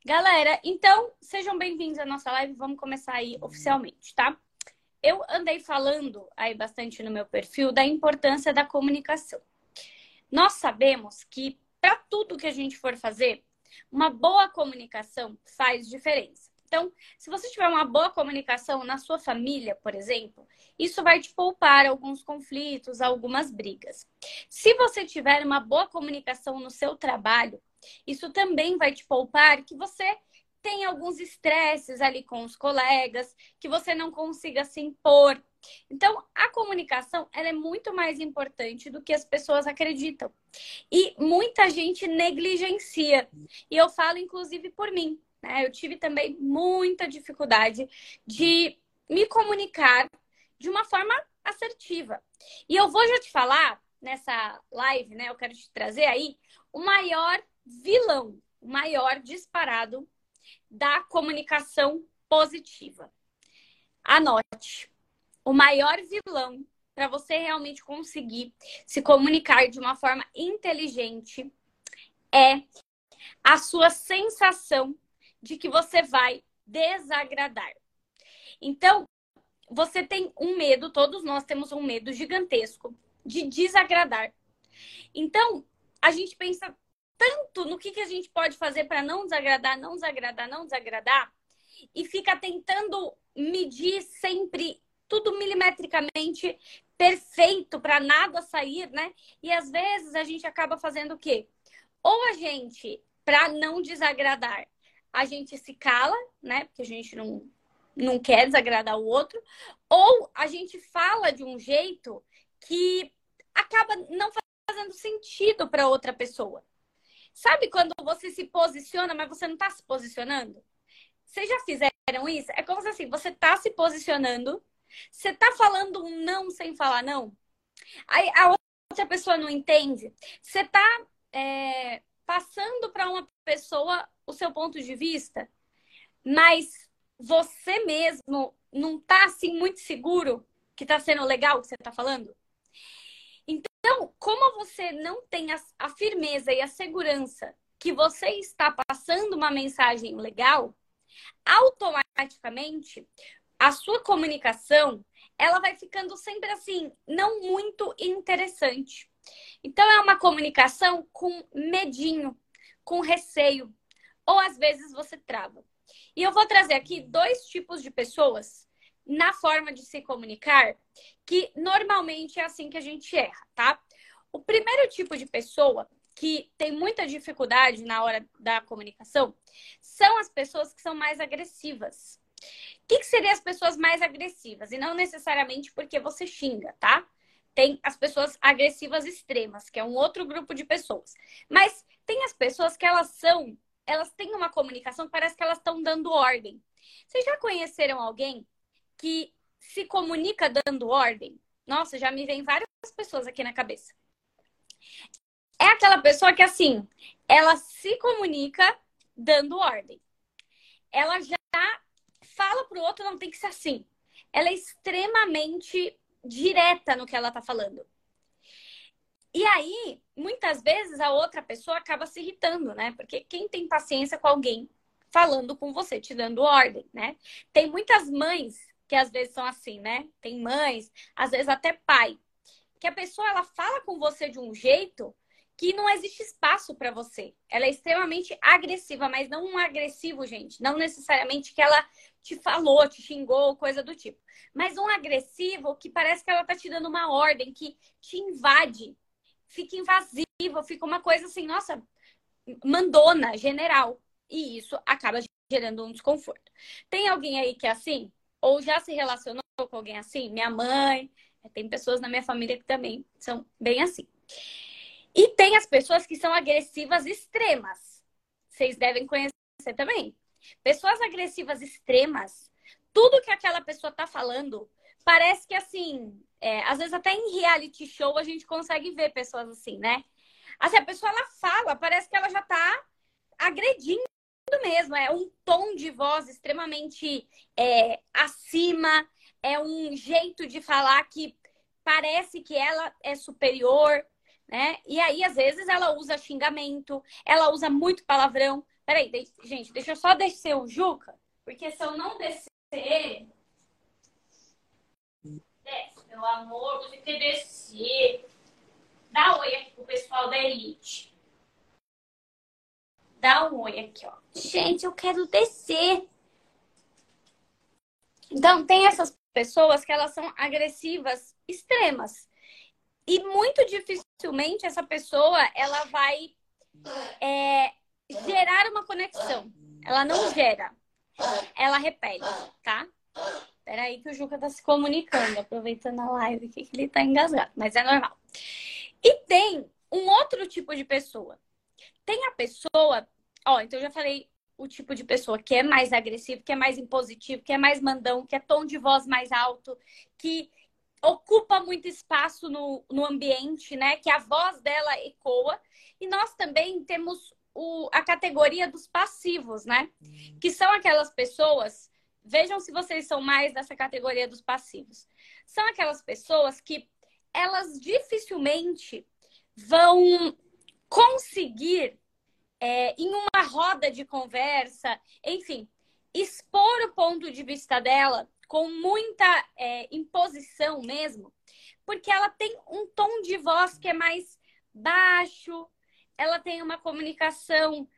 Galera, então sejam bem-vindos à nossa live. Vamos começar aí oficialmente, tá? Eu andei falando aí bastante no meu perfil da importância da comunicação. Nós sabemos que para tudo que a gente for fazer, uma boa comunicação faz diferença. Então, se você tiver uma boa comunicação na sua família, por exemplo, isso vai te poupar alguns conflitos, algumas brigas. Se você tiver uma boa comunicação no seu trabalho, isso também vai te poupar que você tem alguns estresses ali com os colegas, que você não consiga se impor. Então, a comunicação ela é muito mais importante do que as pessoas acreditam. E muita gente negligencia. E eu falo, inclusive, por mim. Né? Eu tive também muita dificuldade de me comunicar de uma forma assertiva. E eu vou já te falar nessa live, né? Eu quero te trazer aí o maior vilão, maior disparado da comunicação positiva. Anote. O maior vilão para você realmente conseguir se comunicar de uma forma inteligente é a sua sensação de que você vai desagradar. Então, você tem um medo, todos nós temos um medo gigantesco de desagradar. Então, a gente pensa tanto no que, que a gente pode fazer para não desagradar, não desagradar, não desagradar, e fica tentando medir sempre tudo milimetricamente perfeito para nada sair, né? E às vezes a gente acaba fazendo o quê? Ou a gente, para não desagradar, a gente se cala, né? Porque a gente não, não quer desagradar o outro, ou a gente fala de um jeito que acaba não fazendo sentido para outra pessoa. Sabe quando você se posiciona, mas você não está se posicionando? Vocês já fizeram isso? É como se assim, você está se posicionando, você está falando um não sem falar não. Aí a outra pessoa não entende. Você está é, passando para uma pessoa o seu ponto de vista, mas você mesmo não está assim muito seguro que está sendo legal o que você está falando? Então, como você não tem a, a firmeza e a segurança que você está passando uma mensagem legal, automaticamente a sua comunicação ela vai ficando sempre assim, não muito interessante. Então é uma comunicação com medinho, com receio, ou às vezes você trava. E eu vou trazer aqui dois tipos de pessoas na forma de se comunicar, que normalmente é assim que a gente erra, tá? O primeiro tipo de pessoa que tem muita dificuldade na hora da comunicação são as pessoas que são mais agressivas. O que, que seriam as pessoas mais agressivas? E não necessariamente porque você xinga, tá? Tem as pessoas agressivas extremas, que é um outro grupo de pessoas. Mas tem as pessoas que elas são, elas têm uma comunicação parece que elas estão dando ordem. Vocês já conheceram alguém que se comunica dando ordem, nossa, já me vem várias pessoas aqui na cabeça. É aquela pessoa que, assim, ela se comunica dando ordem. Ela já fala pro outro, não tem que ser assim. Ela é extremamente direta no que ela tá falando. E aí, muitas vezes, a outra pessoa acaba se irritando, né? Porque quem tem paciência com alguém falando com você, te dando ordem, né? Tem muitas mães que às vezes são assim, né? Tem mães, às vezes até pai, que a pessoa ela fala com você de um jeito que não existe espaço para você. Ela é extremamente agressiva, mas não um agressivo, gente. Não necessariamente que ela te falou, te xingou, coisa do tipo. Mas um agressivo que parece que ela tá te dando uma ordem, que te invade, fica invasivo, fica uma coisa assim, nossa, mandona, general. E isso acaba gerando um desconforto. Tem alguém aí que é assim? Ou já se relacionou com alguém assim? Minha mãe, tem pessoas na minha família que também são bem assim. E tem as pessoas que são agressivas extremas. Vocês devem conhecer também. Pessoas agressivas extremas, tudo que aquela pessoa tá falando, parece que assim, é, às vezes até em reality show a gente consegue ver pessoas assim, né? Assim, a pessoa ela fala, parece que ela já tá agredindo mesmo, é um tom de voz extremamente é, acima, é um jeito de falar que parece que ela é superior, né? E aí, às vezes, ela usa xingamento, ela usa muito palavrão, Peraí, de... gente, deixa eu só descer o Juca, porque se eu não descer ele. Desce, meu amor, você tem que descer. Dá oi aqui pro pessoal da Elite. Dá um oi aqui, ó. Gente, eu quero descer. Então, tem essas pessoas que elas são agressivas extremas. E muito dificilmente essa pessoa ela vai é, gerar uma conexão. Ela não gera. Ela repele, tá? Peraí que o Juca tá se comunicando, aproveitando a live que ele tá engasgado, mas é normal. E tem um outro tipo de pessoa. Tem a pessoa, ó, então eu já falei o tipo de pessoa que é mais agressivo, que é mais impositivo, que é mais mandão, que é tom de voz mais alto, que ocupa muito espaço no, no ambiente, né? Que a voz dela ecoa. E nós também temos o, a categoria dos passivos, né? Que são aquelas pessoas. Vejam se vocês são mais dessa categoria dos passivos. São aquelas pessoas que elas dificilmente vão conseguir, é, em uma roda de conversa, enfim, expor o ponto de vista dela com muita é, imposição mesmo, porque ela tem um tom de voz que é mais baixo, ela tem uma comunicação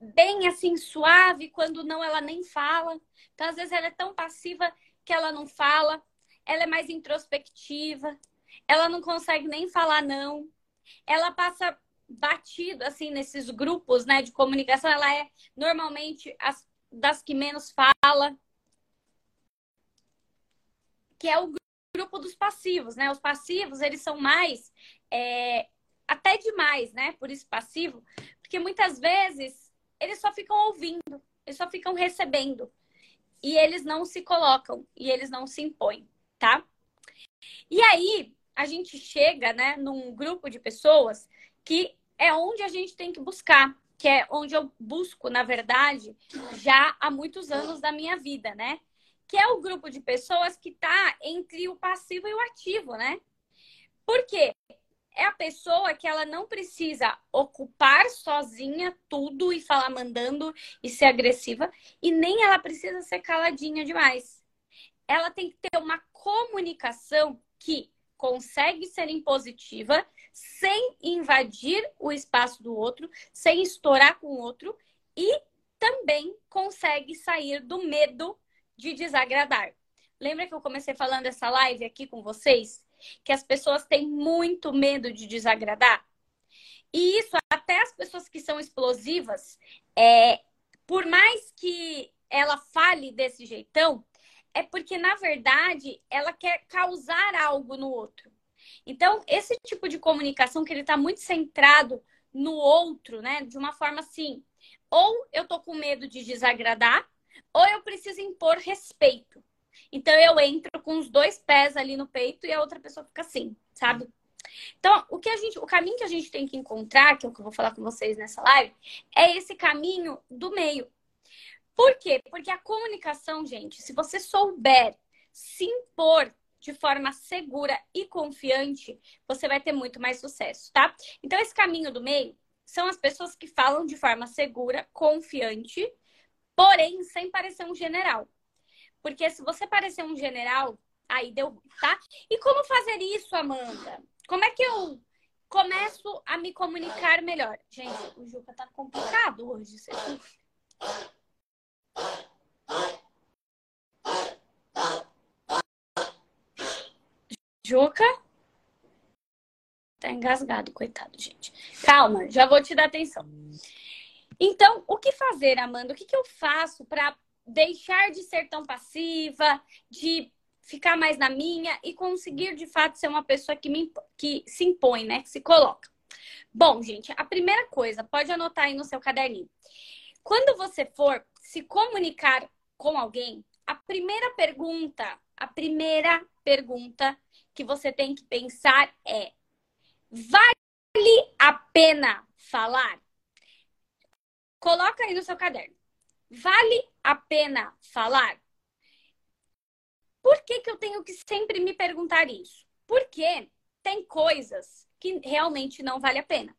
bem assim suave, quando não ela nem fala. Então, às vezes, ela é tão passiva que ela não fala, ela é mais introspectiva, ela não consegue nem falar não. Ela passa batido assim nesses grupos, né, de comunicação, ela é normalmente as das que menos fala que é o grupo dos passivos, né? Os passivos, eles são mais, é, até demais, né? Por isso passivo, porque muitas vezes eles só ficam ouvindo, eles só ficam recebendo. E eles não se colocam, e eles não se impõem, tá? E aí, a gente chega, né, num grupo de pessoas que é onde a gente tem que buscar, que é onde eu busco, na verdade, já há muitos anos da minha vida, né? que é o grupo de pessoas que está entre o passivo e o ativo, né? Por quê? É a pessoa que ela não precisa ocupar sozinha tudo e falar mandando e ser agressiva, e nem ela precisa ser caladinha demais. Ela tem que ter uma comunicação que consegue ser impositiva, sem invadir o espaço do outro, sem estourar com o outro, e também consegue sair do medo de desagradar. Lembra que eu comecei falando essa live aqui com vocês? Que as pessoas têm muito medo de desagradar? E isso, até as pessoas que são explosivas, é, por mais que ela fale desse jeitão, é porque, na verdade, ela quer causar algo no outro. Então, esse tipo de comunicação que ele está muito centrado no outro, né? De uma forma assim, ou eu tô com medo de desagradar, ou eu preciso impor respeito. Então eu entro com os dois pés ali no peito e a outra pessoa fica assim, sabe? Então, o que a gente, o caminho que a gente tem que encontrar, que é o que eu vou falar com vocês nessa live, é esse caminho do meio. Por quê? Porque a comunicação, gente, se você souber se impor de forma segura e confiante, você vai ter muito mais sucesso, tá? Então, esse caminho do meio são as pessoas que falam de forma segura, confiante porém sem parecer um general. Porque se você parecer um general, aí deu, tá? E como fazer isso, Amanda? Como é que eu começo a me comunicar melhor? Gente, o Juca tá complicado hoje, você Juca? Tá engasgado, coitado, gente. Calma, já vou te dar atenção. Então, o que fazer, Amanda? O que, que eu faço para deixar de ser tão passiva, de ficar mais na minha e conseguir de fato ser uma pessoa que, me, que se impõe, né? Que se coloca. Bom, gente, a primeira coisa, pode anotar aí no seu caderninho. Quando você for se comunicar com alguém, a primeira pergunta, a primeira pergunta que você tem que pensar é: vale a pena falar? Coloca aí no seu caderno. Vale a pena falar? Por que, que eu tenho que sempre me perguntar isso? Porque tem coisas que realmente não vale a pena.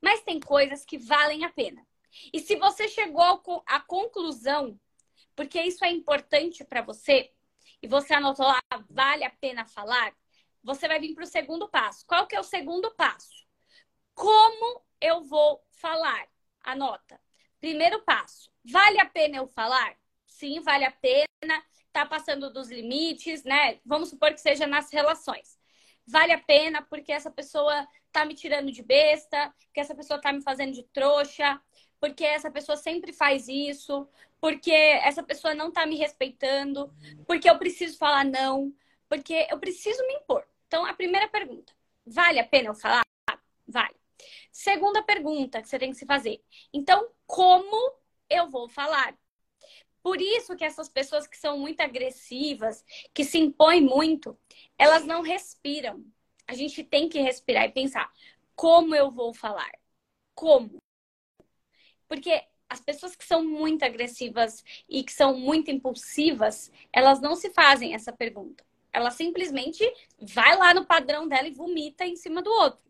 Mas tem coisas que valem a pena. E se você chegou à conclusão, porque isso é importante para você, e você anotou lá, vale a pena falar, você vai vir para o segundo passo. Qual que é o segundo passo? Como eu vou falar? Anota. Primeiro passo. Vale a pena eu falar? Sim, vale a pena. Tá passando dos limites, né? Vamos supor que seja nas relações. Vale a pena porque essa pessoa tá me tirando de besta, porque essa pessoa tá me fazendo de trouxa, porque essa pessoa sempre faz isso, porque essa pessoa não tá me respeitando, porque eu preciso falar não, porque eu preciso me impor. Então, a primeira pergunta: vale a pena eu falar? Vale. Segunda pergunta que você tem que se fazer: então, como eu vou falar? Por isso que essas pessoas que são muito agressivas, que se impõem muito, elas não respiram. A gente tem que respirar e pensar: como eu vou falar? Como? Porque as pessoas que são muito agressivas e que são muito impulsivas, elas não se fazem essa pergunta. Ela simplesmente vai lá no padrão dela e vomita em cima do outro.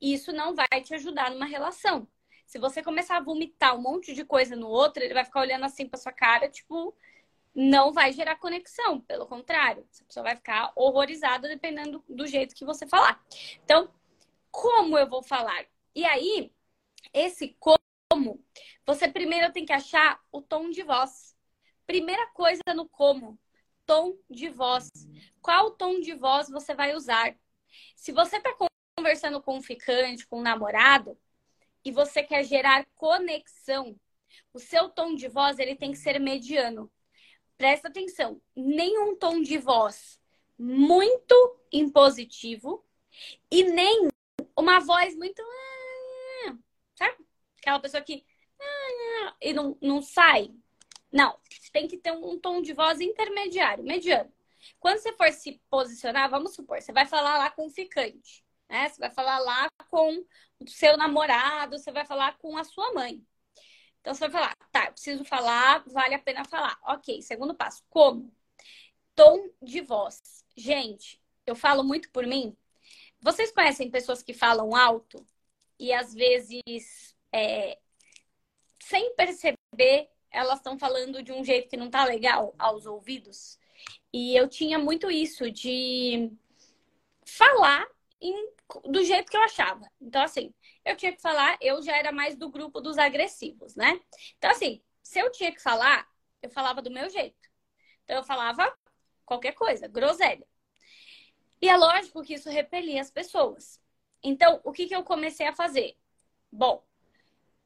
Isso não vai te ajudar numa relação. Se você começar a vomitar um monte de coisa no outro, ele vai ficar olhando assim pra sua cara, tipo, não vai gerar conexão. Pelo contrário, a pessoa vai ficar horrorizada dependendo do jeito que você falar. Então, como eu vou falar? E aí, esse como, você primeiro tem que achar o tom de voz. Primeira coisa no como, tom de voz. Qual tom de voz você vai usar? Se você está conversando com um ficante, com um namorado, e você quer gerar conexão, o seu tom de voz ele tem que ser mediano. Presta atenção, nenhum tom de voz muito impositivo e nem uma voz muito sabe? Aquela pessoa que e não, não sai. Não, tem que ter um tom de voz intermediário, mediano. Quando você for se posicionar, vamos supor, você vai falar lá com o ficante, né? Você vai falar lá com o seu namorado, você vai falar com a sua mãe. Então você vai falar, tá, preciso falar, vale a pena falar. Ok, segundo passo, como? Tom de voz. Gente, eu falo muito por mim. Vocês conhecem pessoas que falam alto e às vezes, é, sem perceber, elas estão falando de um jeito que não tá legal aos ouvidos. E eu tinha muito isso de falar em, do jeito que eu achava. Então, assim, eu tinha que falar, eu já era mais do grupo dos agressivos, né? Então, assim, se eu tinha que falar, eu falava do meu jeito. Então, eu falava qualquer coisa, groselha. E é lógico que isso repelia as pessoas. Então, o que, que eu comecei a fazer? Bom,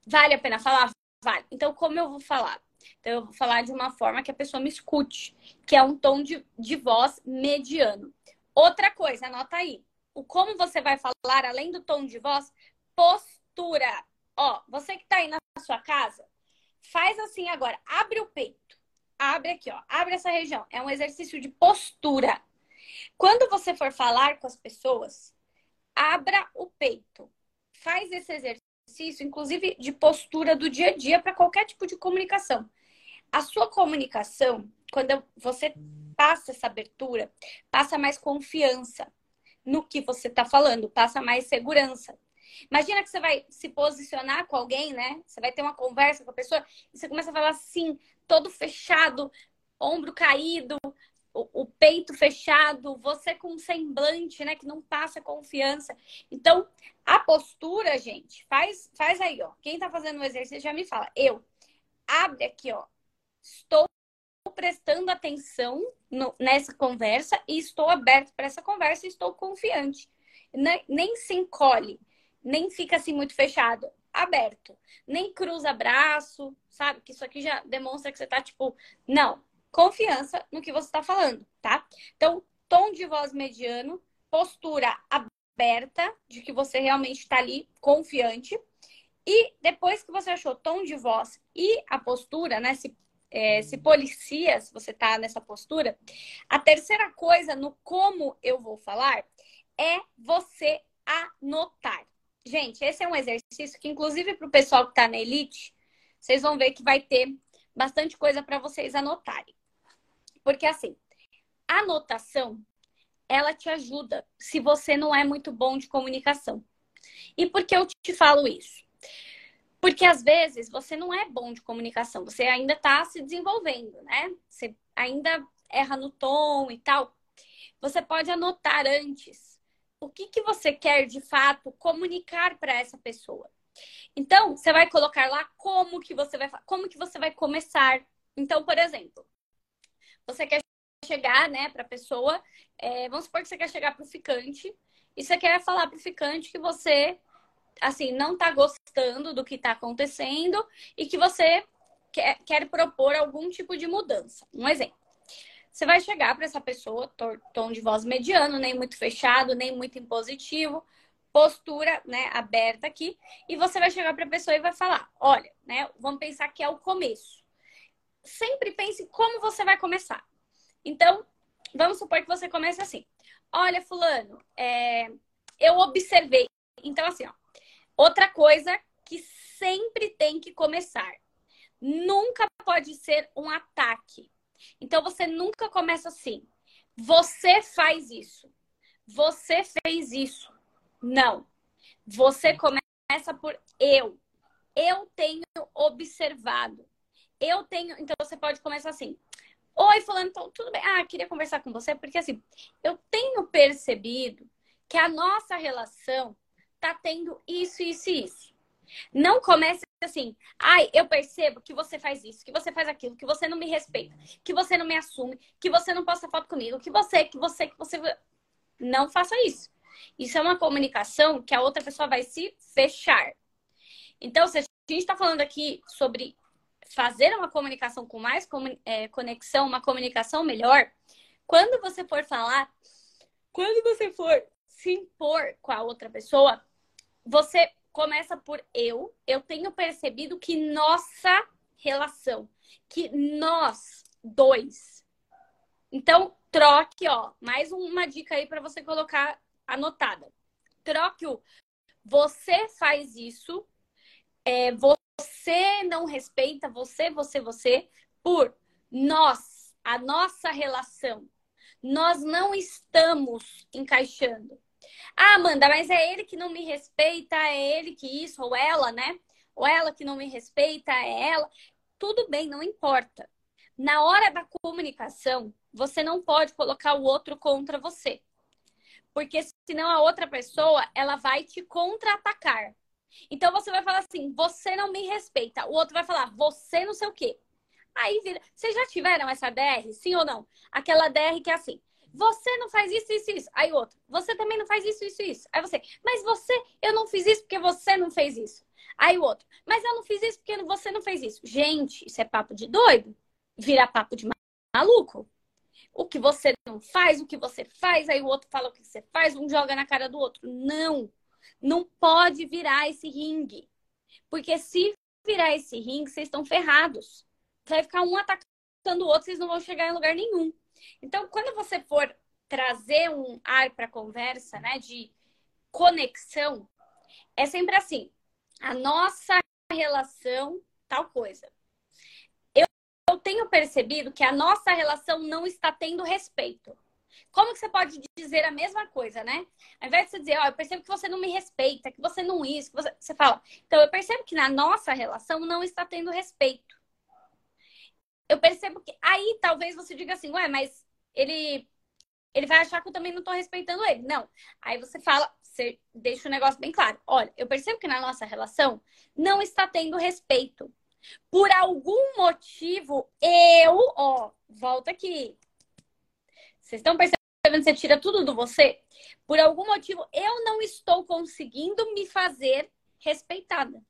vale a pena falar? Vale. Então, como eu vou falar? Então, eu vou falar de uma forma que a pessoa me escute, que é um tom de, de voz mediano. Outra coisa, anota aí. O como você vai falar, além do tom de voz, postura. Ó, você que tá aí na sua casa, faz assim agora. Abre o peito. Abre aqui, ó. Abre essa região. É um exercício de postura. Quando você for falar com as pessoas, abra o peito. Faz esse exercício exercício, inclusive de postura do dia a dia para qualquer tipo de comunicação. A sua comunicação, quando você passa essa abertura, passa mais confiança no que você está falando, passa mais segurança. Imagina que você vai se posicionar com alguém, né? Você vai ter uma conversa com a pessoa e você começa a falar assim, todo fechado, ombro caído, o, peito fechado, você com um semblante, né, que não passa confiança. Então, a postura, gente, faz, faz aí, ó. Quem tá fazendo o exercício já me fala. Eu abre aqui, ó. Estou prestando atenção no, nessa conversa e estou aberto para essa conversa e estou confiante. Nem, nem se encolhe, nem fica assim muito fechado, aberto. Nem cruza braço, sabe? Que isso aqui já demonstra que você tá tipo, não, confiança no que você está falando, tá? Então, tom de voz mediano, postura aberta, de que você realmente está ali confiante. E depois que você achou tom de voz e a postura, né? Se, é, se policia, se você está nessa postura. A terceira coisa no como eu vou falar é você anotar. Gente, esse é um exercício que, inclusive, para o pessoal que está na elite, vocês vão ver que vai ter bastante coisa para vocês anotarem. Porque assim, a anotação, ela te ajuda se você não é muito bom de comunicação. E por que eu te falo isso? Porque às vezes você não é bom de comunicação, você ainda está se desenvolvendo, né? Você ainda erra no tom e tal. Você pode anotar antes o que, que você quer de fato comunicar para essa pessoa. Então, você vai colocar lá como que você vai como que você vai começar. Então, por exemplo, você quer chegar, né, para a pessoa, é, vamos supor que você quer chegar para o ficante e você quer falar para o ficante que você assim, não está gostando do que está acontecendo e que você quer, quer propor algum tipo de mudança. Um exemplo. Você vai chegar para essa pessoa, tom de voz mediano, nem muito fechado, nem muito impositivo, postura, né, aberta aqui, e você vai chegar para a pessoa e vai falar: "Olha, né, vamos pensar que é o começo. Sempre pense como você vai começar. Então, vamos supor que você comece assim: Olha, fulano, é, eu observei. Então, assim, ó, Outra coisa que sempre tem que começar. Nunca pode ser um ataque. Então você nunca começa assim. Você faz isso. Você fez isso. Não. Você começa por eu. Eu tenho observado. Eu tenho. Então você pode começar assim. Oi, fulano, tudo bem? Ah, queria conversar com você porque assim, eu tenho percebido que a nossa relação tá tendo isso, isso e isso. Não comece assim, ai, eu percebo que você faz isso, que você faz aquilo, que você não me respeita, que você não me assume, que você não posta foto comigo, que você, que você, que você. Não faça isso. Isso é uma comunicação que a outra pessoa vai se fechar. Então, se a gente está falando aqui sobre fazer uma comunicação com mais é, conexão, uma comunicação melhor, quando você for falar, quando você for se impor com a outra pessoa, você começa por eu. Eu tenho percebido que nossa relação, que nós dois. Então, troque, ó, mais uma dica aí para você colocar anotada. Troque o você faz isso, é, você não respeita, você, você, você, por nós, a nossa relação. Nós não estamos encaixando. Ah, Amanda, mas é ele que não me respeita, é ele que isso, ou ela, né? Ou ela que não me respeita, é ela. Tudo bem, não importa. Na hora da comunicação, você não pode colocar o outro contra você. Porque senão a outra pessoa, ela vai te contra-atacar. Então você vai falar assim: você não me respeita. O outro vai falar: você não sei o quê. Aí vira. Vocês já tiveram essa DR? Sim ou não? Aquela DR que é assim: você não faz isso, isso, isso. Aí outro, você também não faz isso, isso, isso. Aí você, mas você, eu não fiz isso porque você não fez isso. Aí o outro, mas eu não fiz isso porque você não fez isso. Gente, isso é papo de doido. Vira papo de maluco. O que você não faz, o que você faz, aí o outro fala o que você faz, um joga na cara do outro. Não. Não pode virar esse ringue. Porque se virar esse ringue, vocês estão ferrados. Vai ficar um atacando o outro, vocês não vão chegar em lugar nenhum. Então, quando você for trazer um ar para a conversa, né, de conexão, é sempre assim: a nossa relação, tal coisa. Eu, tenho percebido que a nossa relação não está tendo respeito. Como que você pode dizer a mesma coisa, né? Ao invés de você dizer, ó, oh, eu percebo que você não me respeita, que você não isso, que você... você fala, então eu percebo que na nossa relação não está tendo respeito eu percebo que aí talvez você diga assim, ué, mas ele ele vai achar que eu também não estou respeitando ele. Não. Aí você fala, você deixa o negócio bem claro. Olha, eu percebo que na nossa relação não está tendo respeito. Por algum motivo, eu, ó, volta aqui. Vocês estão percebendo que você tira tudo do você? Por algum motivo, eu não estou conseguindo me fazer respeitada.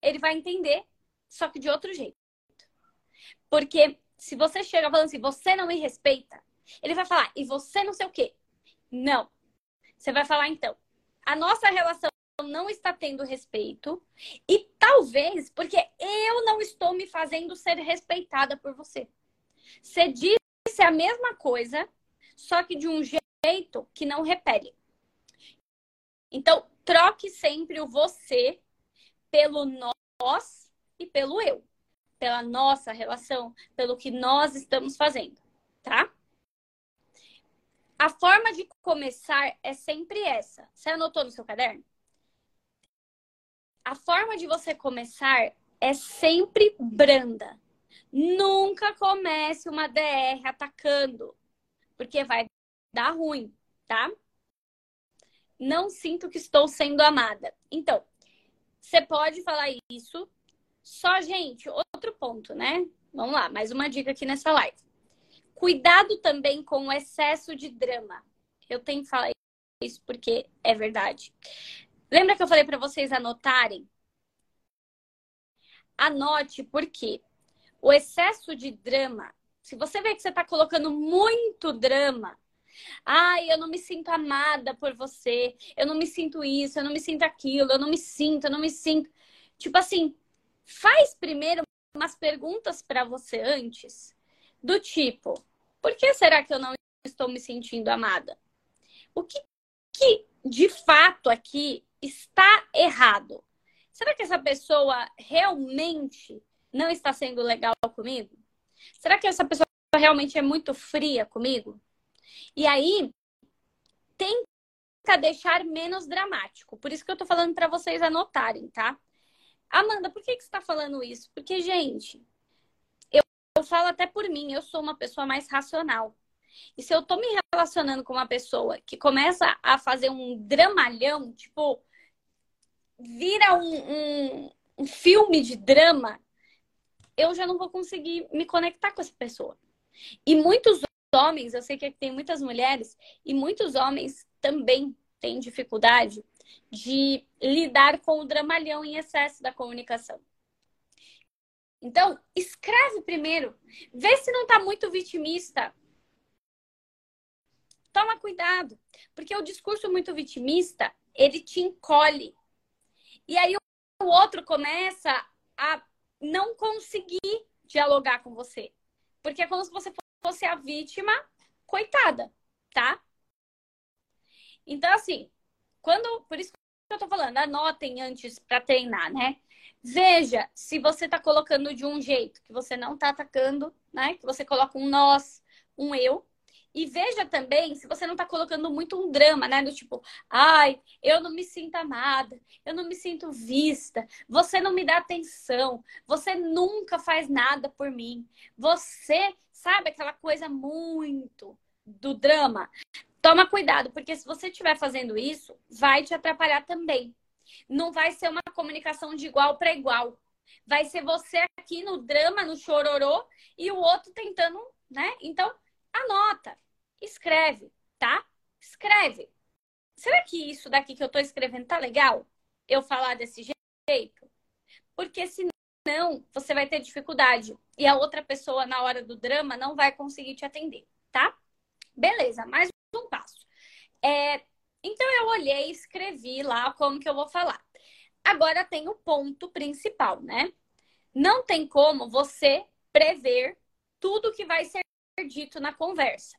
Ele vai entender, só que de outro jeito. Porque se você chega falando assim, você não me respeita, ele vai falar, e você não sei o quê. Não. Você vai falar, então, a nossa relação não está tendo respeito e talvez porque eu não estou me fazendo ser respeitada por você. Você disse a mesma coisa, só que de um jeito que não repele. Então, troque sempre o você pelo nós e pelo eu pela nossa relação, pelo que nós estamos fazendo, tá? A forma de começar é sempre essa. Você anotou no seu caderno? A forma de você começar é sempre branda. Nunca comece uma DR atacando, porque vai dar ruim, tá? Não sinto que estou sendo amada. Então, você pode falar isso. Só, gente, outro ponto, né? Vamos lá, mais uma dica aqui nessa live. Cuidado também com o excesso de drama. Eu tenho que falar isso porque é verdade. Lembra que eu falei para vocês anotarem? Anote porque o excesso de drama, se você vê que você está colocando muito drama, Ai, eu não me sinto amada por você. Eu não me sinto isso, eu não me sinto aquilo, eu não me sinto, eu não me sinto. Tipo assim, faz primeiro umas perguntas para você antes, do tipo: por que será que eu não estou me sentindo amada? O que, que de fato aqui está errado? Será que essa pessoa realmente não está sendo legal comigo? Será que essa pessoa realmente é muito fria comigo? E aí, tenta deixar menos dramático. Por isso que eu tô falando para vocês anotarem, tá? Amanda, por que, que você está falando isso? Porque, gente, eu, eu falo até por mim, eu sou uma pessoa mais racional. E se eu tô me relacionando com uma pessoa que começa a fazer um dramalhão, tipo, vira um, um, um filme de drama, eu já não vou conseguir me conectar com essa pessoa. E muitos homens, eu sei que tem muitas mulheres e muitos homens também têm dificuldade de lidar com o dramalhão em excesso da comunicação. Então, escreve primeiro, vê se não está muito vitimista. Toma cuidado, porque o discurso muito vitimista, ele te encolhe. E aí o outro começa a não conseguir dialogar com você. Porque é como se você fosse a vítima, coitada, tá? Então, assim, quando. Por isso que eu tô falando, anotem antes para treinar, né? Veja se você tá colocando de um jeito, que você não tá atacando, né? Que você coloca um nós, um eu, e veja também se você não está colocando muito um drama, né? Do tipo, ai, eu não me sinto amada, eu não me sinto vista, você não me dá atenção, você nunca faz nada por mim. Você, sabe, aquela coisa muito do drama. Toma cuidado, porque se você estiver fazendo isso, vai te atrapalhar também. Não vai ser uma comunicação de igual para igual. Vai ser você aqui no drama, no chororô, e o outro tentando, né? Então, anota, escreve, tá? Escreve. Será que isso daqui que eu tô escrevendo tá legal? Eu falar desse jeito? Porque senão você vai ter dificuldade e a outra pessoa na hora do drama não vai conseguir te atender, tá? Beleza, mais um passo. É, então eu olhei, escrevi lá como que eu vou falar. Agora tem o ponto principal, né? Não tem como você prever tudo que vai ser dito na conversa.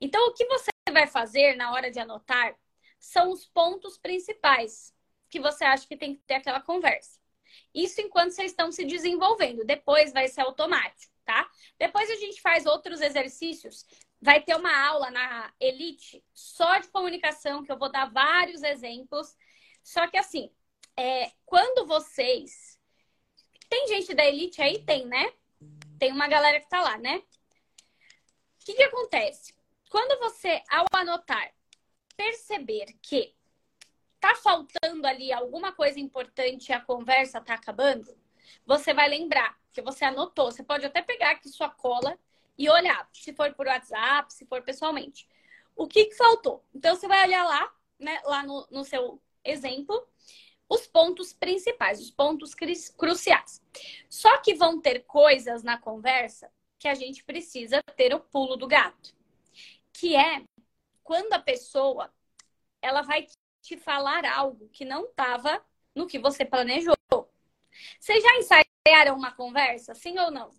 Então, o que você vai fazer na hora de anotar são os pontos principais que você acha que tem que ter aquela conversa. Isso enquanto vocês estão se desenvolvendo. Depois vai ser automático, tá? Depois a gente faz outros exercícios. Vai ter uma aula na Elite só de comunicação, que eu vou dar vários exemplos. Só que assim, é, quando vocês. Tem gente da Elite aí? Tem, né? Tem uma galera que tá lá, né? O que, que acontece? Quando você, ao anotar, perceber que tá faltando ali alguma coisa importante e a conversa tá acabando, você vai lembrar que você anotou. Você pode até pegar aqui sua cola e olhar, se for por WhatsApp, se for pessoalmente. O que, que faltou? Então, você vai olhar lá, né, lá no, no seu exemplo, os pontos principais, os pontos cruciais. Só que vão ter coisas na conversa que a gente precisa ter o pulo do gato, que é quando a pessoa ela vai te falar algo que não estava no que você planejou. Vocês já ensaiaram uma conversa, sim ou não?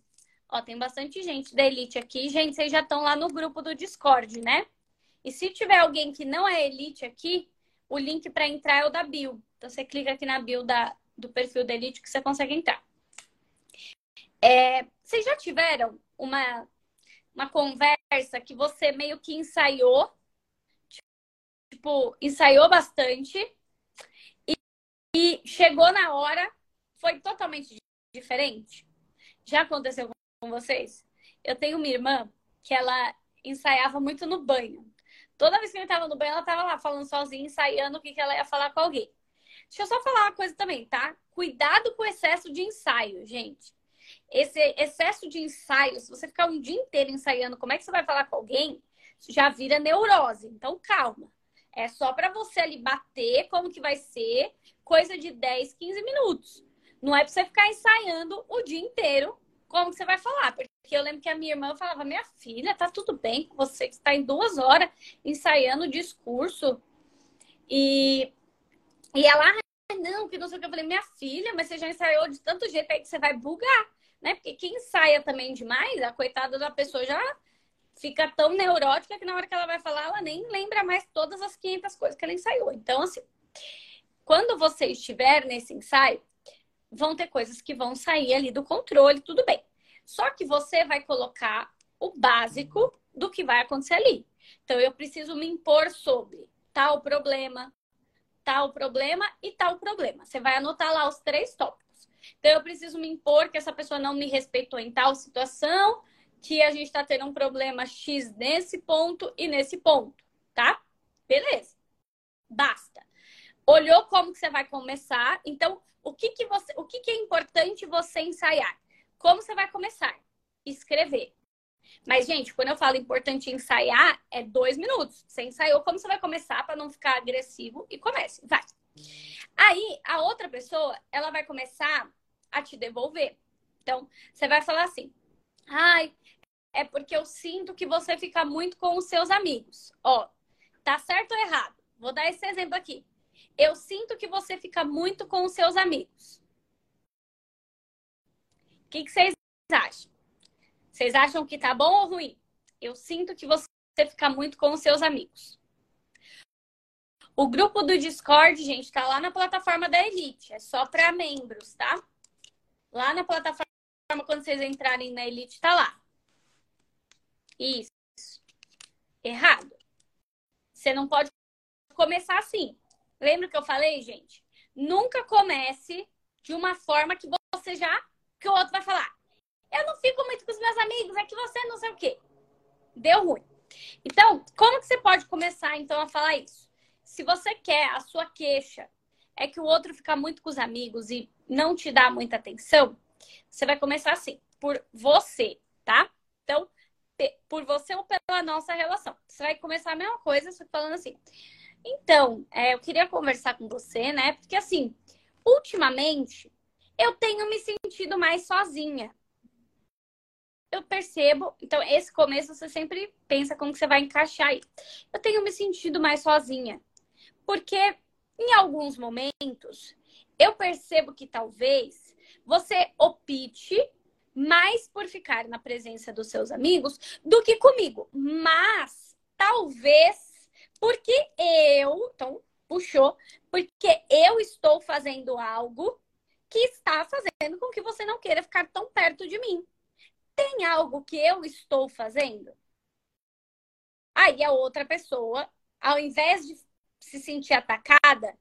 Ó, tem bastante gente da Elite aqui. Gente, vocês já estão lá no grupo do Discord, né? E se tiver alguém que não é Elite aqui, o link para entrar é o da Bio. Então você clica aqui na bio da, do perfil da Elite que você consegue entrar. É, vocês já tiveram uma, uma conversa que você meio que ensaiou, tipo, ensaiou bastante, e, e chegou na hora, foi totalmente diferente. Já aconteceu com vocês? Eu tenho uma irmã que ela ensaiava muito no banho. Toda vez que ele estava no banho, ela estava lá falando sozinha, ensaiando o que, que ela ia falar com alguém. Deixa eu só falar uma coisa também, tá? Cuidado com o excesso de ensaio, gente. Esse excesso de ensaio, se você ficar um dia inteiro ensaiando como é que você vai falar com alguém, já vira neurose. Então, calma. É só para você ali bater como que vai ser, coisa de 10, 15 minutos. Não é para você ficar ensaiando o dia inteiro como que você vai falar. Porque eu lembro que a minha irmã falava, minha filha, tá tudo bem com você, que está em duas horas ensaiando o discurso. E, e ela, ah, não, que não sei o que. Eu falei, minha filha, mas você já ensaiou de tanto jeito aí que você vai bugar, né? Porque quem ensaia também demais, a coitada da pessoa já fica tão neurótica que na hora que ela vai falar, ela nem lembra mais todas as 500 coisas que ela ensaiou. Então, assim, quando você estiver nesse ensaio, vão ter coisas que vão sair ali do controle, tudo bem. Só que você vai colocar o básico do que vai acontecer ali. Então, eu preciso me impor sobre tal problema, tal problema e tal problema. Você vai anotar lá os três tópicos. Então, eu preciso me impor que essa pessoa não me respeitou em tal situação, que a gente está tendo um problema X nesse ponto e nesse ponto, tá? Beleza. Basta. Olhou como que você vai começar? Então, o que, que, você, o que, que é importante você ensaiar? Como você vai começar? Escrever. Mas, gente, quando eu falo importante ensaiar, é dois minutos. Você ensaiou como você vai começar para não ficar agressivo e comece. Vai. Aí, a outra pessoa, ela vai começar a te devolver. Então, você vai falar assim: ai, é porque eu sinto que você fica muito com os seus amigos. Ó, tá certo ou errado? Vou dar esse exemplo aqui. Eu sinto que você fica muito com os seus amigos. O que, que vocês acham? Vocês acham que tá bom ou ruim? Eu sinto que você fica muito com os seus amigos. O grupo do Discord, gente, tá lá na plataforma da Elite. É só para membros, tá? Lá na plataforma, quando vocês entrarem na Elite, tá lá. Isso. Errado. Você não pode começar assim. Lembra que eu falei, gente? Nunca comece de uma forma que você já. que o outro vai falar. Eu não fico muito com os meus amigos, é que você não sei o quê. Deu ruim. Então, como que você pode começar então a falar isso? Se você quer a sua queixa é que o outro fica muito com os amigos e não te dá muita atenção, você vai começar assim, por você, tá? Então, por você ou pela nossa relação. Você vai começar a mesma coisa, só falando assim. Então, é, eu queria conversar com você, né? Porque assim, ultimamente eu tenho me sentido mais sozinha. Eu percebo, então esse começo você sempre pensa como que você vai encaixar aí. Eu tenho me sentido mais sozinha. Porque em alguns momentos eu percebo que talvez você opte mais por ficar na presença dos seus amigos do que comigo. Mas talvez porque eu, então puxou, porque eu estou fazendo algo que está fazendo com que você não queira ficar tão perto de mim. Tem algo que eu estou fazendo? Aí a outra pessoa, ao invés de se sentir atacada,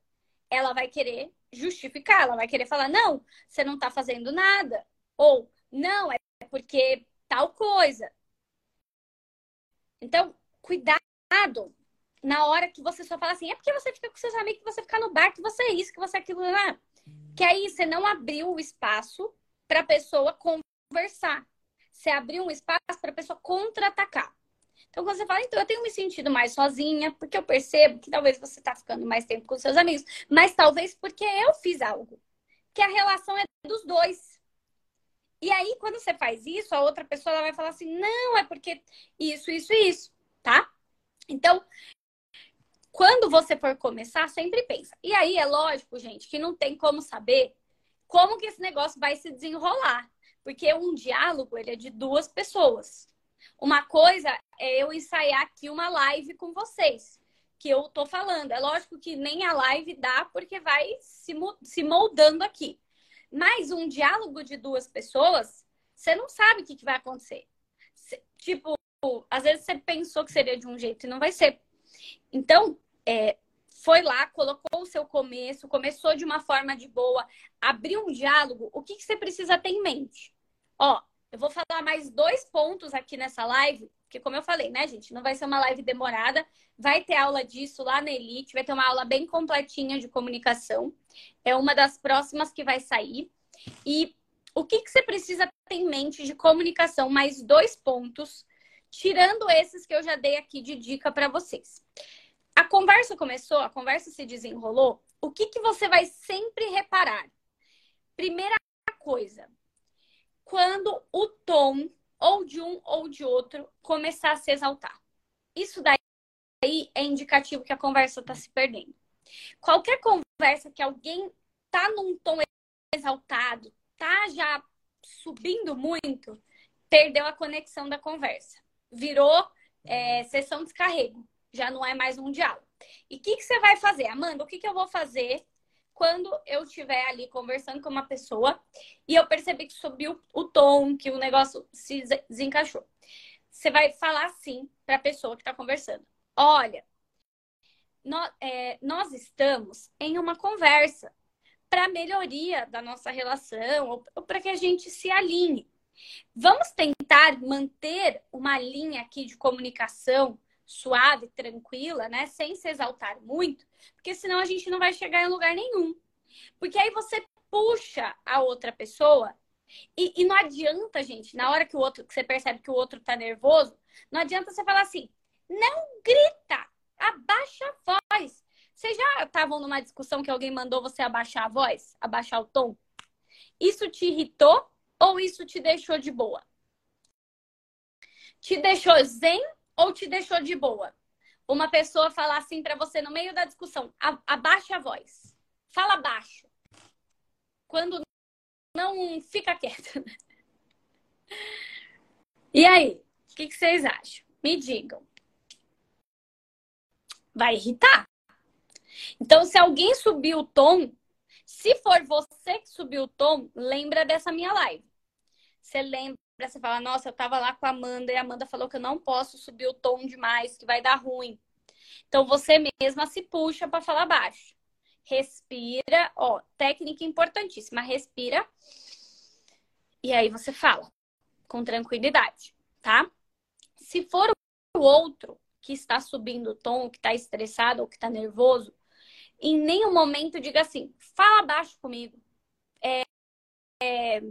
ela vai querer justificar, ela vai querer falar: não, você não está fazendo nada. Ou não, é porque tal coisa. Então, cuidado na hora que você só fala assim, é porque você fica com seus amigos, que você fica no bar, que você é isso, que você é aquilo lá. Que aí você não abriu o espaço para a pessoa conversar. Você abriu um espaço para a pessoa contra-atacar. Então, quando você fala, então eu tenho me sentido mais sozinha, porque eu percebo que talvez você está ficando mais tempo com seus amigos, mas talvez porque eu fiz algo. Que a relação é dos dois. E aí, quando você faz isso, a outra pessoa vai falar assim: não, é porque isso, isso isso, tá? Então, quando você for começar, sempre pensa. E aí, é lógico, gente, que não tem como saber como que esse negócio vai se desenrolar. Porque um diálogo, ele é de duas pessoas. Uma coisa é eu ensaiar aqui uma live com vocês, que eu tô falando. É lógico que nem a live dá, porque vai se moldando aqui. Mas um diálogo de duas pessoas, você não sabe o que, que vai acontecer. Tipo, às vezes você pensou que seria de um jeito e não vai ser. Então, é, foi lá, colocou o seu começo, começou de uma forma de boa, abriu um diálogo, o que, que você precisa ter em mente? Ó, eu vou falar mais dois pontos aqui nessa live, porque como eu falei, né, gente, não vai ser uma live demorada, vai ter aula disso lá na Elite, vai ter uma aula bem completinha de comunicação. É uma das próximas que vai sair. E o que, que você precisa ter em mente de comunicação? Mais dois pontos, tirando esses que eu já dei aqui de dica para vocês. A conversa começou, a conversa se desenrolou. O que, que você vai sempre reparar? Primeira coisa, quando o tom ou de um ou de outro começar a se exaltar. Isso daí é indicativo que a conversa está se perdendo. Qualquer conversa que alguém tá num tom exaltado, tá já subindo muito, perdeu a conexão da conversa. Virou é, sessão de descarrego. Já não é mais um diálogo. E o que, que você vai fazer? Amanda, o que, que eu vou fazer quando eu estiver ali conversando com uma pessoa e eu perceber que subiu o tom, que o negócio se desencaixou? Você vai falar assim para a pessoa que está conversando: Olha, nós, é, nós estamos em uma conversa para melhoria da nossa relação ou, ou para que a gente se alinhe. Vamos tentar manter uma linha aqui de comunicação suave, tranquila, né? Sem se exaltar muito, porque senão a gente não vai chegar em lugar nenhum. Porque aí você puxa a outra pessoa e, e, não adianta, gente, na hora que o outro, que você percebe que o outro tá nervoso, não adianta você falar assim, não grita, abaixa a voz. Vocês já estavam numa discussão que alguém mandou você abaixar a voz, abaixar o tom? Isso te irritou ou isso te deixou de boa? Te deixou zen ou te deixou de boa? Uma pessoa falar assim para você no meio da discussão, abaixa a voz. Fala baixo. Quando não fica quieto. E aí, o que, que vocês acham? Me digam. Vai irritar? Então, se alguém subiu o tom, se for você que subiu o tom, lembra dessa minha live. Você lembra, você fala, nossa, eu tava lá com a Amanda e a Amanda falou que eu não posso subir o tom demais, que vai dar ruim. Então, você mesma se puxa para falar baixo. Respira, ó, técnica importantíssima, respira. E aí você fala com tranquilidade, tá? Se for o outro que está subindo o tom, que está estressado ou que está nervoso, em nenhum momento diga assim, fala baixo comigo. É, é,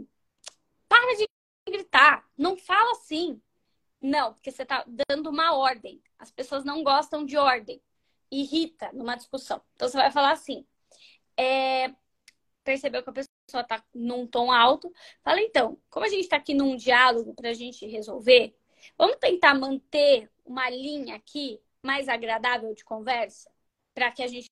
gritar, não fala assim. Não, porque você está dando uma ordem. As pessoas não gostam de ordem. Irrita numa discussão. Então você vai falar assim. É, percebeu que a pessoa está num tom alto. Fala, então, como a gente está aqui num diálogo para a gente resolver, vamos tentar manter uma linha aqui mais agradável de conversa para que a gente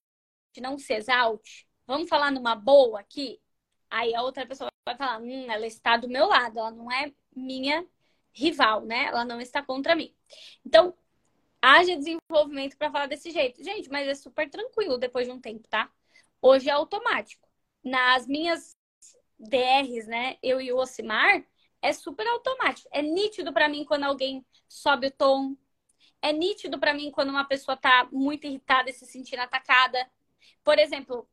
não se exalte, vamos falar numa boa aqui? Aí a outra pessoa vai falar, hum, ela está do meu lado, ela não é minha rival, né? Ela não está contra mim. Então, haja desenvolvimento para falar desse jeito. Gente, mas é super tranquilo depois de um tempo, tá? Hoje é automático. Nas minhas DRs, né, eu e o Osimar, é super automático. É nítido para mim quando alguém sobe o tom. É nítido para mim quando uma pessoa tá muito irritada e se sentindo atacada. Por exemplo,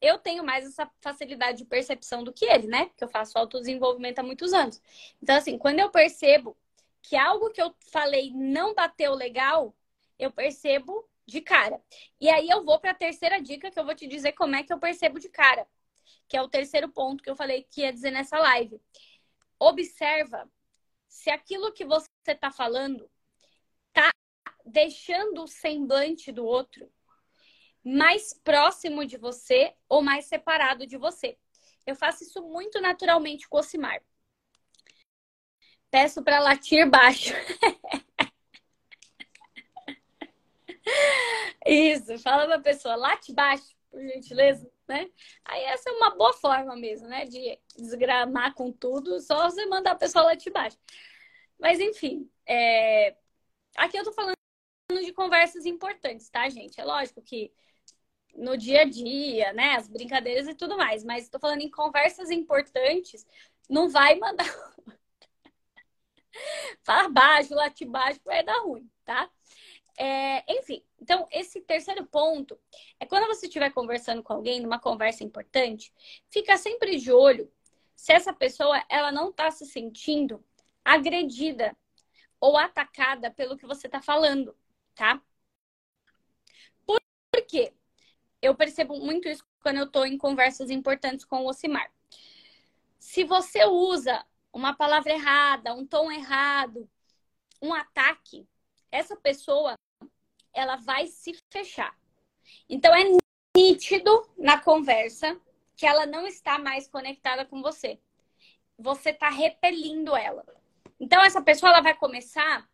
eu tenho mais essa facilidade de percepção do que ele, né? Porque eu faço autodesenvolvimento há muitos anos. Então, assim, quando eu percebo que algo que eu falei não bateu legal, eu percebo de cara. E aí eu vou para a terceira dica que eu vou te dizer como é que eu percebo de cara, que é o terceiro ponto que eu falei que ia dizer nessa live. Observa se aquilo que você está falando tá deixando o semblante do outro mais próximo de você ou mais separado de você. Eu faço isso muito naturalmente com o Ocimar. Peço para latir baixo. isso, fala para a pessoa, late baixo, por gentileza, né? Aí essa é uma boa forma mesmo, né? De desgramar com tudo, só você mandar a pessoa latir baixo. Mas enfim, é... aqui eu tô falando de conversas importantes, tá, gente? É lógico que no dia a dia, né? As brincadeiras e tudo mais. Mas estou falando em conversas importantes, não vai mandar. Fala baixo, late baixo, vai dar ruim, tá? É, enfim, então esse terceiro ponto é quando você estiver conversando com alguém, numa conversa importante, fica sempre de olho se essa pessoa ela não está se sentindo agredida ou atacada pelo que você está falando, tá? Por, quê? Eu percebo muito isso quando eu estou em conversas importantes com o Ocimar. Se você usa uma palavra errada, um tom errado, um ataque, essa pessoa ela vai se fechar. Então é nítido na conversa que ela não está mais conectada com você. Você está repelindo ela. Então essa pessoa ela vai começar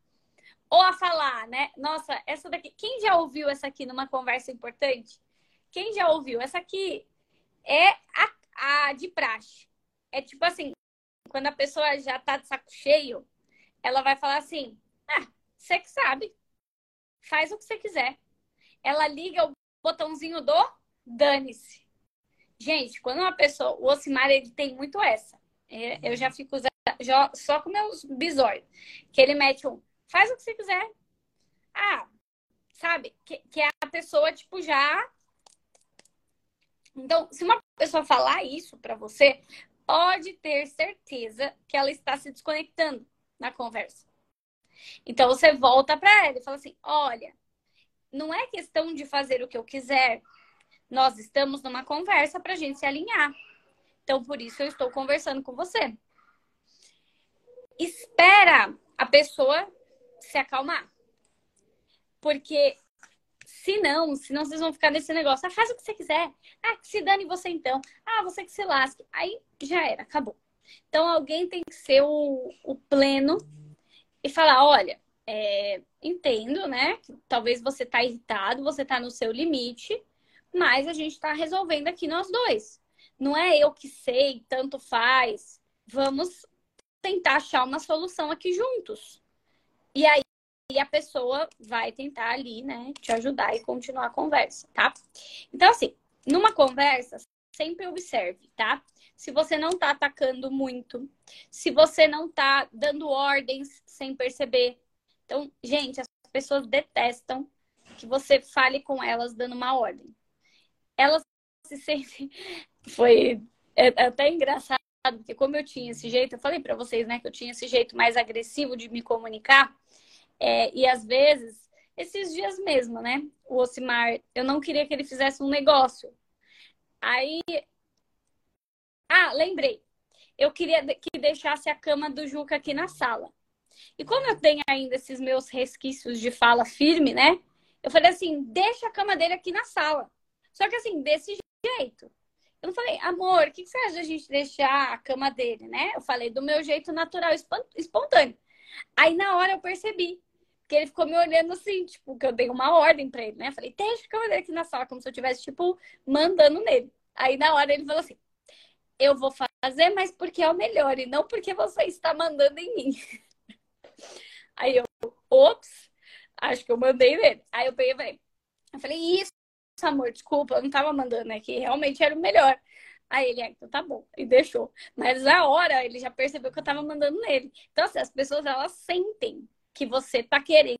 ou a falar, né? Nossa, essa daqui, quem já ouviu essa aqui numa conversa importante? Quem já ouviu? Essa aqui é a, a de praxe. É tipo assim, quando a pessoa já tá de saco cheio, ela vai falar assim: ah, você que sabe. Faz o que você quiser. Ela liga o botãozinho do dane-se. Gente, quando uma pessoa. O Ocimar, ele tem muito essa. É, eu já fico já, só com meus bisóios. Que ele mete um. Faz o que você quiser. Ah, sabe? Que, que é a pessoa, tipo, já. Então, se uma pessoa falar isso para você, pode ter certeza que ela está se desconectando na conversa. Então você volta para ela e fala assim: olha, não é questão de fazer o que eu quiser. Nós estamos numa conversa para a gente se alinhar. Então, por isso eu estou conversando com você. Espera a pessoa se acalmar. Porque se não, senão vocês vão ficar nesse negócio. Ah, faz o que você quiser. Ah, que se dane você então. Ah, você que se lasque. Aí já era, acabou. Então alguém tem que ser o, o pleno e falar: olha, é, entendo, né? Talvez você tá irritado, você tá no seu limite, mas a gente tá resolvendo aqui nós dois. Não é eu que sei, tanto faz. Vamos tentar achar uma solução aqui juntos. E aí a pessoa vai tentar ali, né, te ajudar e continuar a conversa, tá? Então, assim, numa conversa, sempre observe, tá? Se você não tá atacando muito, se você não tá dando ordens sem perceber. Então, gente, as pessoas detestam que você fale com elas dando uma ordem. Elas se sentem. Foi é, é até engraçado, porque como eu tinha esse jeito, eu falei para vocês, né, que eu tinha esse jeito mais agressivo de me comunicar. É, e às vezes, esses dias mesmo, né? O Ocimar, eu não queria que ele fizesse um negócio. Aí. Ah, lembrei. Eu queria que deixasse a cama do Juca aqui na sala. E como eu tenho ainda esses meus resquícios de fala firme, né? Eu falei assim: deixa a cama dele aqui na sala. Só que assim, desse jeito. Eu não falei, amor, o que você acha da gente deixar a cama dele, né? Eu falei do meu jeito natural, espontâneo. Aí na hora eu percebi que ele ficou me olhando assim, tipo, que eu dei uma ordem para ele, né? Falei, deixa cama dele aqui na sala, como se eu estivesse, tipo, mandando nele. Aí na hora ele falou assim: eu vou fazer, mas porque é o melhor, e não porque você está mandando em mim. Aí eu, ops, acho que eu mandei nele. Aí eu peguei e falei, eu falei, isso, amor, desculpa, eu não tava mandando, é que realmente era o melhor. Aí ele, ah, então tá bom, e deixou. Mas na hora ele já percebeu que eu tava mandando nele. Então, assim, as pessoas elas sentem que você tá querendo,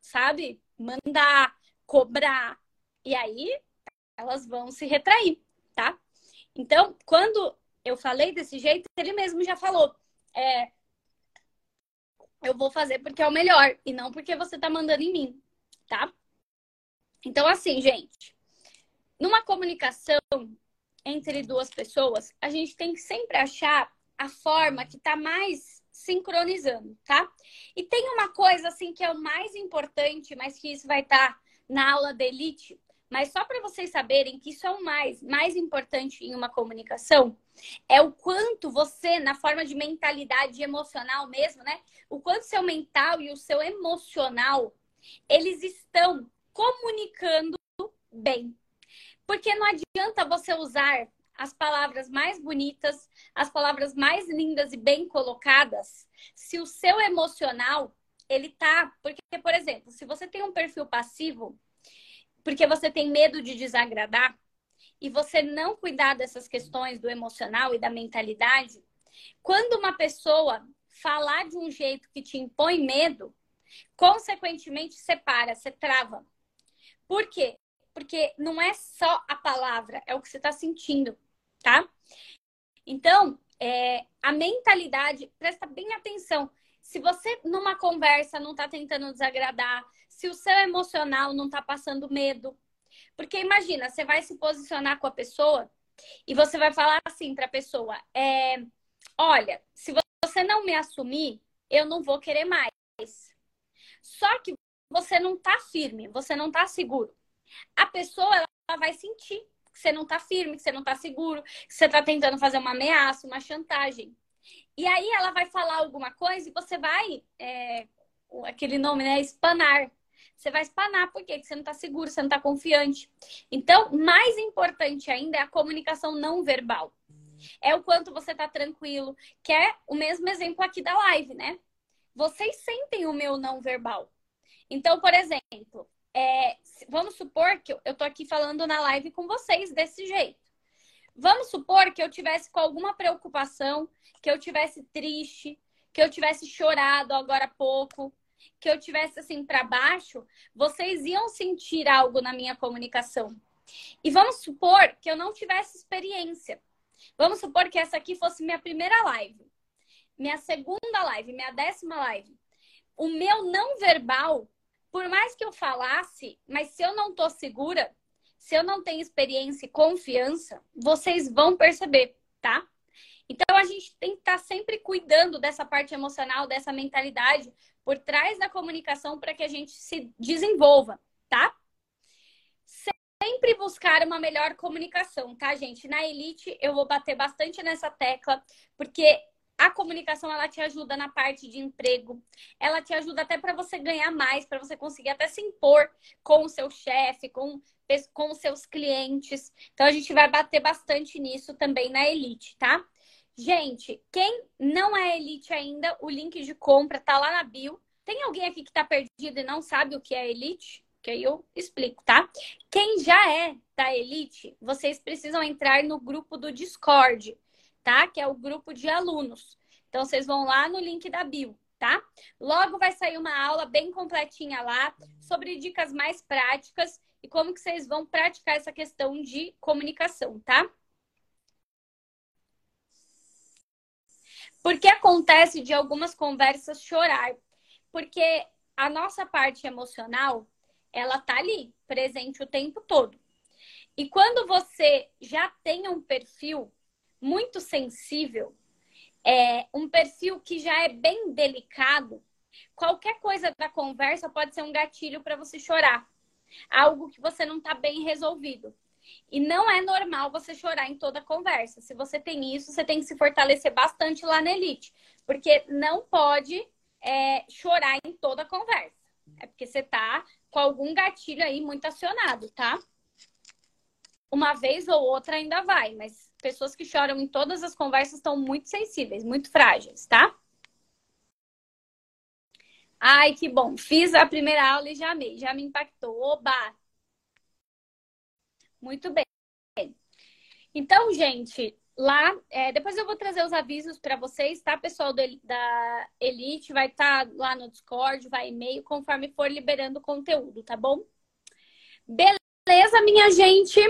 sabe, mandar, cobrar. E aí elas vão se retrair, tá? Então, quando eu falei desse jeito, ele mesmo já falou. É, eu vou fazer porque é o melhor e não porque você tá mandando em mim, tá? Então, assim, gente, numa comunicação entre duas pessoas, a gente tem que sempre achar a forma que tá mais sincronizando, tá? E tem uma coisa, assim, que é o mais importante, mas que isso vai estar tá na aula da Elite, mas só para vocês saberem que isso é o mais, mais importante em uma comunicação, é o quanto você, na forma de mentalidade emocional mesmo, né? O quanto seu mental e o seu emocional, eles estão comunicando bem. Porque não adianta você usar as palavras mais bonitas, as palavras mais lindas e bem colocadas, se o seu emocional, ele tá, porque por exemplo, se você tem um perfil passivo, porque você tem medo de desagradar e você não cuidar dessas questões do emocional e da mentalidade, quando uma pessoa falar de um jeito que te impõe medo, Consequentemente, você para, você trava. Por quê? Porque não é só a palavra, é o que você está sentindo, tá? Então, é, a mentalidade, presta bem atenção. Se você, numa conversa, não está tentando desagradar, se o seu emocional não está passando medo. Porque imagina, você vai se posicionar com a pessoa e você vai falar assim para a pessoa: é, Olha, se você não me assumir, eu não vou querer mais. Só que você não está firme, você não está seguro. A pessoa ela vai sentir que você não está firme, que você não está seguro, que você está tentando fazer uma ameaça, uma chantagem. E aí ela vai falar alguma coisa e você vai, é, aquele nome, né? Espanar. Você vai espanar, por quê? Porque você não está seguro, você não está confiante. Então, mais importante ainda é a comunicação não verbal. É o quanto você está tranquilo, que é o mesmo exemplo aqui da live, né? Vocês sentem o meu não verbal. Então, por exemplo, é, vamos supor que eu estou aqui falando na live com vocês desse jeito. Vamos supor que eu tivesse com alguma preocupação, que eu tivesse triste, que eu tivesse chorado agora há pouco, que eu tivesse assim para baixo, vocês iam sentir algo na minha comunicação. E vamos supor que eu não tivesse experiência. Vamos supor que essa aqui fosse minha primeira live, minha segunda live, minha décima live. O meu não verbal, por mais que eu falasse, mas se eu não tô segura, se eu não tenho experiência e confiança, vocês vão perceber, tá? Então a gente tem que estar tá sempre cuidando dessa parte emocional, dessa mentalidade por trás da comunicação para que a gente se desenvolva, tá? Sempre buscar uma melhor comunicação, tá, gente? Na Elite eu vou bater bastante nessa tecla, porque a comunicação ela te ajuda na parte de emprego, ela te ajuda até para você ganhar mais, para você conseguir até se impor com o seu chefe, com, com os seus clientes. Então a gente vai bater bastante nisso também na Elite, tá? Gente, quem não é Elite ainda, o link de compra tá lá na bio. Tem alguém aqui que tá perdido e não sabe o que é Elite? Que aí eu explico, tá? Quem já é da Elite, vocês precisam entrar no grupo do Discord tá? Que é o grupo de alunos. Então, vocês vão lá no link da bio, tá? Logo vai sair uma aula bem completinha lá sobre dicas mais práticas e como que vocês vão praticar essa questão de comunicação, tá? Porque acontece de algumas conversas chorar? Porque a nossa parte emocional, ela tá ali, presente o tempo todo. E quando você já tem um perfil muito sensível, é, um perfil que já é bem delicado, qualquer coisa da conversa pode ser um gatilho para você chorar. Algo que você não está bem resolvido. E não é normal você chorar em toda conversa. Se você tem isso, você tem que se fortalecer bastante lá na Elite. Porque não pode é, chorar em toda conversa. É porque você tá com algum gatilho aí muito acionado, tá? Uma vez ou outra ainda vai, mas pessoas que choram em todas as conversas estão muito sensíveis, muito frágeis, tá? Ai, que bom. Fiz a primeira aula e já amei, já me impactou. Oba! Muito bem. Então, gente, lá, é, depois eu vou trazer os avisos para vocês, tá? Pessoal do, da Elite vai estar tá lá no Discord, vai e-mail, conforme for liberando o conteúdo, tá bom? Beleza, minha gente?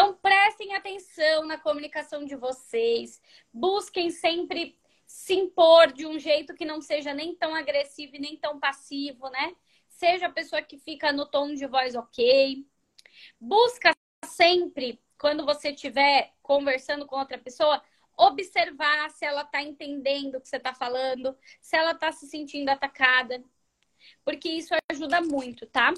Então, prestem atenção na comunicação de vocês. Busquem sempre se impor de um jeito que não seja nem tão agressivo e nem tão passivo, né? Seja a pessoa que fica no tom de voz ok. Busca sempre, quando você estiver conversando com outra pessoa, observar se ela está entendendo o que você está falando, se ela está se sentindo atacada, porque isso ajuda muito, tá?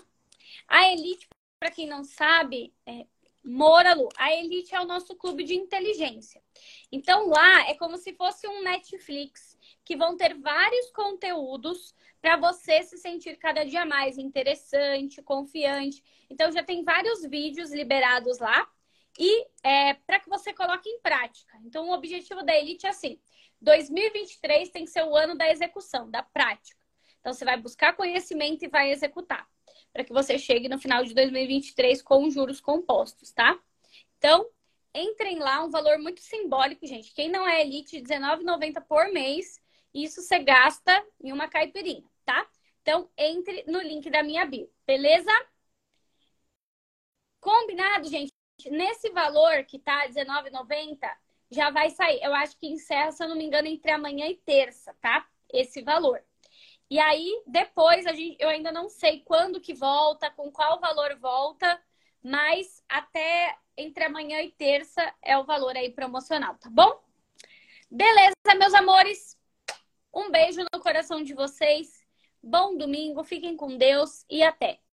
A Elite, para quem não sabe, é, Moralu, a Elite é o nosso clube de inteligência. Então lá é como se fosse um Netflix que vão ter vários conteúdos para você se sentir cada dia mais interessante, confiante. Então já tem vários vídeos liberados lá e é, para que você coloque em prática. Então o objetivo da Elite é assim: 2023 tem que ser o ano da execução, da prática. Então você vai buscar conhecimento e vai executar para que você chegue no final de 2023 com juros compostos, tá? Então, entrem lá, um valor muito simbólico, gente. Quem não é elite, R$19,90 por mês. Isso você gasta em uma caipirinha, tá? Então, entre no link da minha bio, beleza? Combinado, gente? Nesse valor que tá R$19,90, já vai sair. Eu acho que encerra, se eu não me engano, entre amanhã e terça, tá? Esse valor. E aí, depois, a gente, eu ainda não sei quando que volta, com qual valor volta, mas até entre amanhã e terça é o valor aí promocional, tá bom? Beleza, meus amores? Um beijo no coração de vocês. Bom domingo, fiquem com Deus e até!